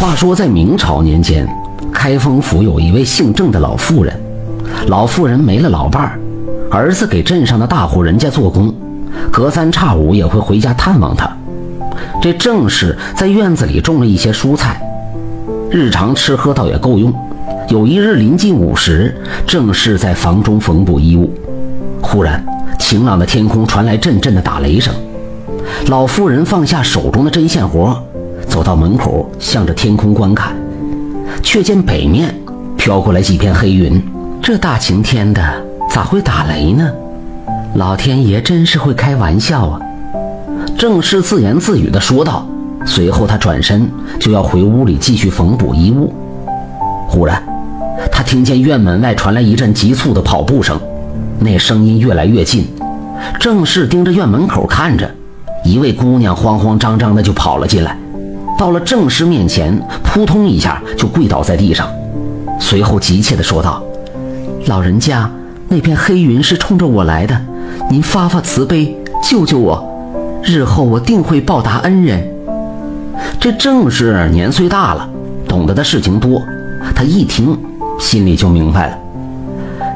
话说，在明朝年间，开封府有一位姓郑的老妇人。老妇人没了老伴儿，儿子给镇上的大户人家做工，隔三差五也会回家探望她。这郑氏在院子里种了一些蔬菜，日常吃喝倒也够用。有一日临近午时，郑氏在房中缝补衣物，忽然晴朗的天空传来阵阵的打雷声。老妇人放下手中的针线活，走到门口，向着天空观看，却见北面飘过来几片黑云。这大晴天的，咋会打雷呢？老天爷真是会开玩笑啊！郑氏自言自语地说道。随后，他转身就要回屋里继续缝补衣物。忽然，他听见院门外传来一阵急促的跑步声，那声音越来越近。郑氏盯着院门口看着，一位姑娘慌慌张张的就跑了进来，到了郑氏面前，扑通一下就跪倒在地上，随后急切地说道。老人家，那片黑云是冲着我来的，您发发慈悲，救救我，日后我定会报答恩人。这正是年岁大了，懂得的事情多，他一听，心里就明白了，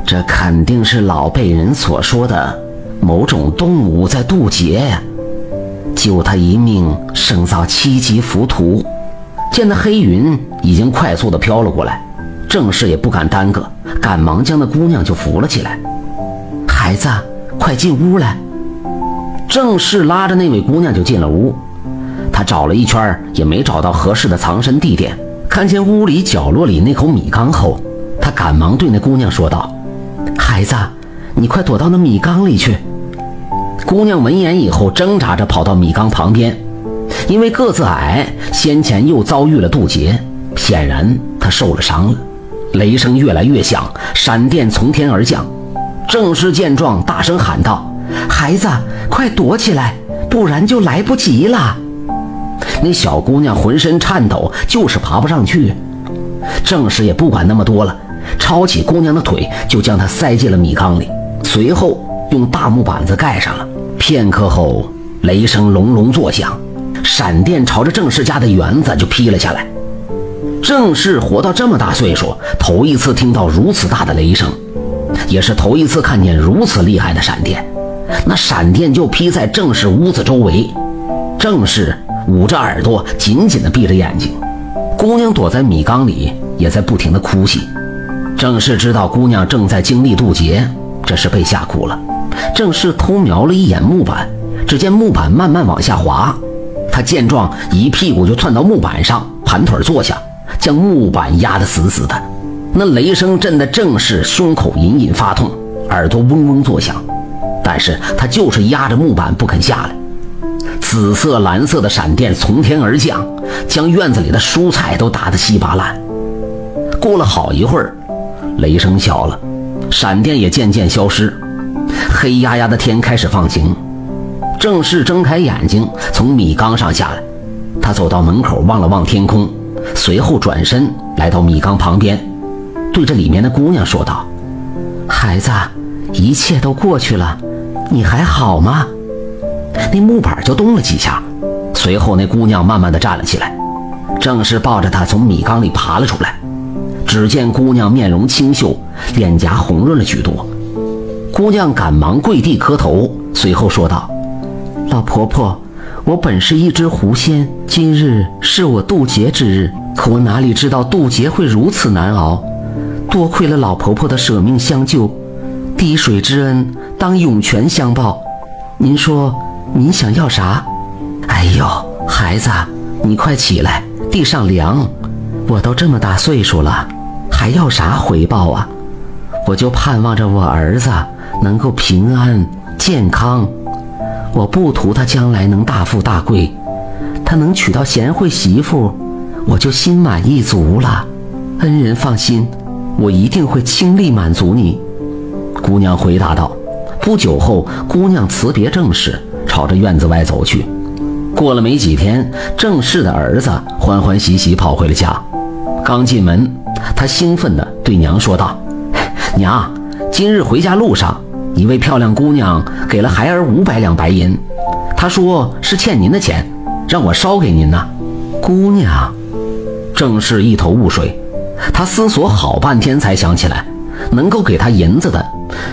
这肯定是老辈人所说的某种动物在渡劫呀，救他一命胜造七级浮屠。见那黑云已经快速的飘了过来。郑氏也不敢耽搁，赶忙将那姑娘就扶了起来。孩子，快进屋来。郑氏拉着那位姑娘就进了屋。他找了一圈，也没找到合适的藏身地点。看见屋里角落里那口米缸后，他赶忙对那姑娘说道：“孩子，你快躲到那米缸里去。”姑娘闻言以后，挣扎着跑到米缸旁边。因为个子矮，先前又遭遇了渡劫，显然她受了伤了。雷声越来越响，闪电从天而降。郑氏见状，大声喊道：“孩子，快躲起来，不然就来不及了！”那小姑娘浑身颤抖，就是爬不上去。郑氏也不管那么多了，抄起姑娘的腿，就将她塞进了米缸里，随后用大木板子盖上了。片刻后，雷声隆隆作响，闪电朝着郑氏家的园子就劈了下来。郑氏活到这么大岁数，头一次听到如此大的雷声，也是头一次看见如此厉害的闪电。那闪电就劈在郑氏屋子周围，郑氏捂着耳朵，紧紧地闭着眼睛。姑娘躲在米缸里，也在不停地哭泣。郑氏知道姑娘正在经历渡劫，这是被吓哭了。郑氏偷瞄了一眼木板，只见木板慢慢往下滑，他见状一屁股就窜到木板上，盘腿坐下。将木板压得死死的，那雷声震得郑氏胸口隐隐发痛，耳朵嗡嗡作响，但是他就是压着木板不肯下来。紫色、蓝色的闪电从天而降，将院子里的蔬菜都打得稀巴烂。过了好一会儿，雷声小了，闪电也渐渐消失，黑压压的天开始放晴。郑氏睁开眼睛，从米缸上下来，他走到门口望了望天空。随后转身来到米缸旁边，对着里面的姑娘说道：“孩子，一切都过去了，你还好吗？”那木板就动了几下，随后那姑娘慢慢的站了起来，正是抱着她从米缸里爬了出来。只见姑娘面容清秀，脸颊红润了许多。姑娘赶忙跪地磕头，随后说道：“老婆婆。”我本是一只狐仙，今日是我渡劫之日，可我哪里知道渡劫会如此难熬？多亏了老婆婆的舍命相救，滴水之恩当涌泉相报。您说您想要啥？哎呦，孩子，你快起来，地上凉。我都这么大岁数了，还要啥回报啊？我就盼望着我儿子能够平安健康。我不图他将来能大富大贵，他能娶到贤惠媳妇，我就心满意足了。恩人放心，我一定会倾力满足你。”姑娘回答道。不久后，姑娘辞别郑氏，朝着院子外走去。过了没几天，郑氏的儿子欢欢喜喜跑回了家。刚进门，他兴奋地对娘说道：“娘，今日回家路上。”一位漂亮姑娘给了孩儿五百两白银，她说是欠您的钱，让我捎给您呢。姑娘，正是一头雾水。他思索好半天，才想起来，能够给他银子的，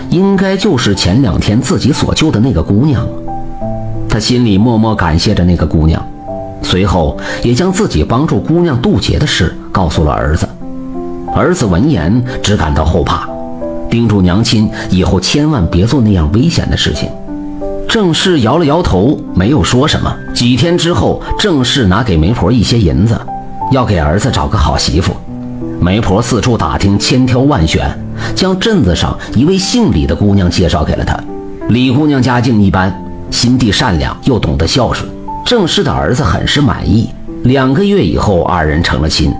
应该就是前两天自己所救的那个姑娘。他心里默默感谢着那个姑娘，随后也将自己帮助姑娘渡劫的事告诉了儿子。儿子闻言只感到后怕，叮嘱娘亲以后千万别做那样危险的事情。郑氏摇了摇头，没有说什么。几天之后，郑氏拿给媒婆一些银子，要给儿子找个好媳妇。媒婆四处打听，千挑万选，将镇子上一位姓李的姑娘介绍给了他。李姑娘家境一般，心地善良，又懂得孝顺。郑氏的儿子很是满意。两个月以后，二人成了亲。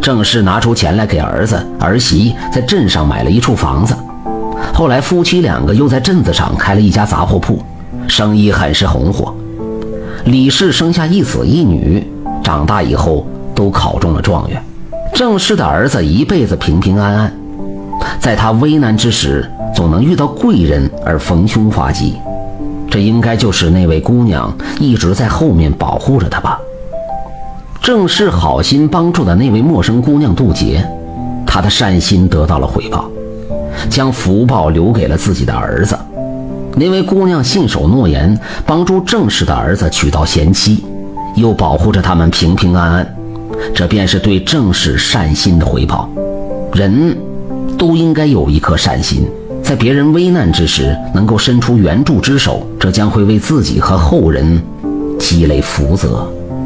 郑氏拿出钱来给儿子儿媳在镇上买了一处房子。后来夫妻两个又在镇子上开了一家杂货铺。生意很是红火，李氏生下一子一女，长大以后都考中了状元。郑氏的儿子一辈子平平安安，在他危难之时，总能遇到贵人而逢凶化吉。这应该就是那位姑娘一直在后面保护着他吧。郑氏好心帮助的那位陌生姑娘渡劫，她的善心得到了回报，将福报留给了自己的儿子。那位姑娘信守诺言，帮助郑氏的儿子娶到贤妻，又保护着他们平平安安，这便是对郑氏善心的回报。人都应该有一颗善心，在别人危难之时能够伸出援助之手，这将会为自己和后人积累福泽。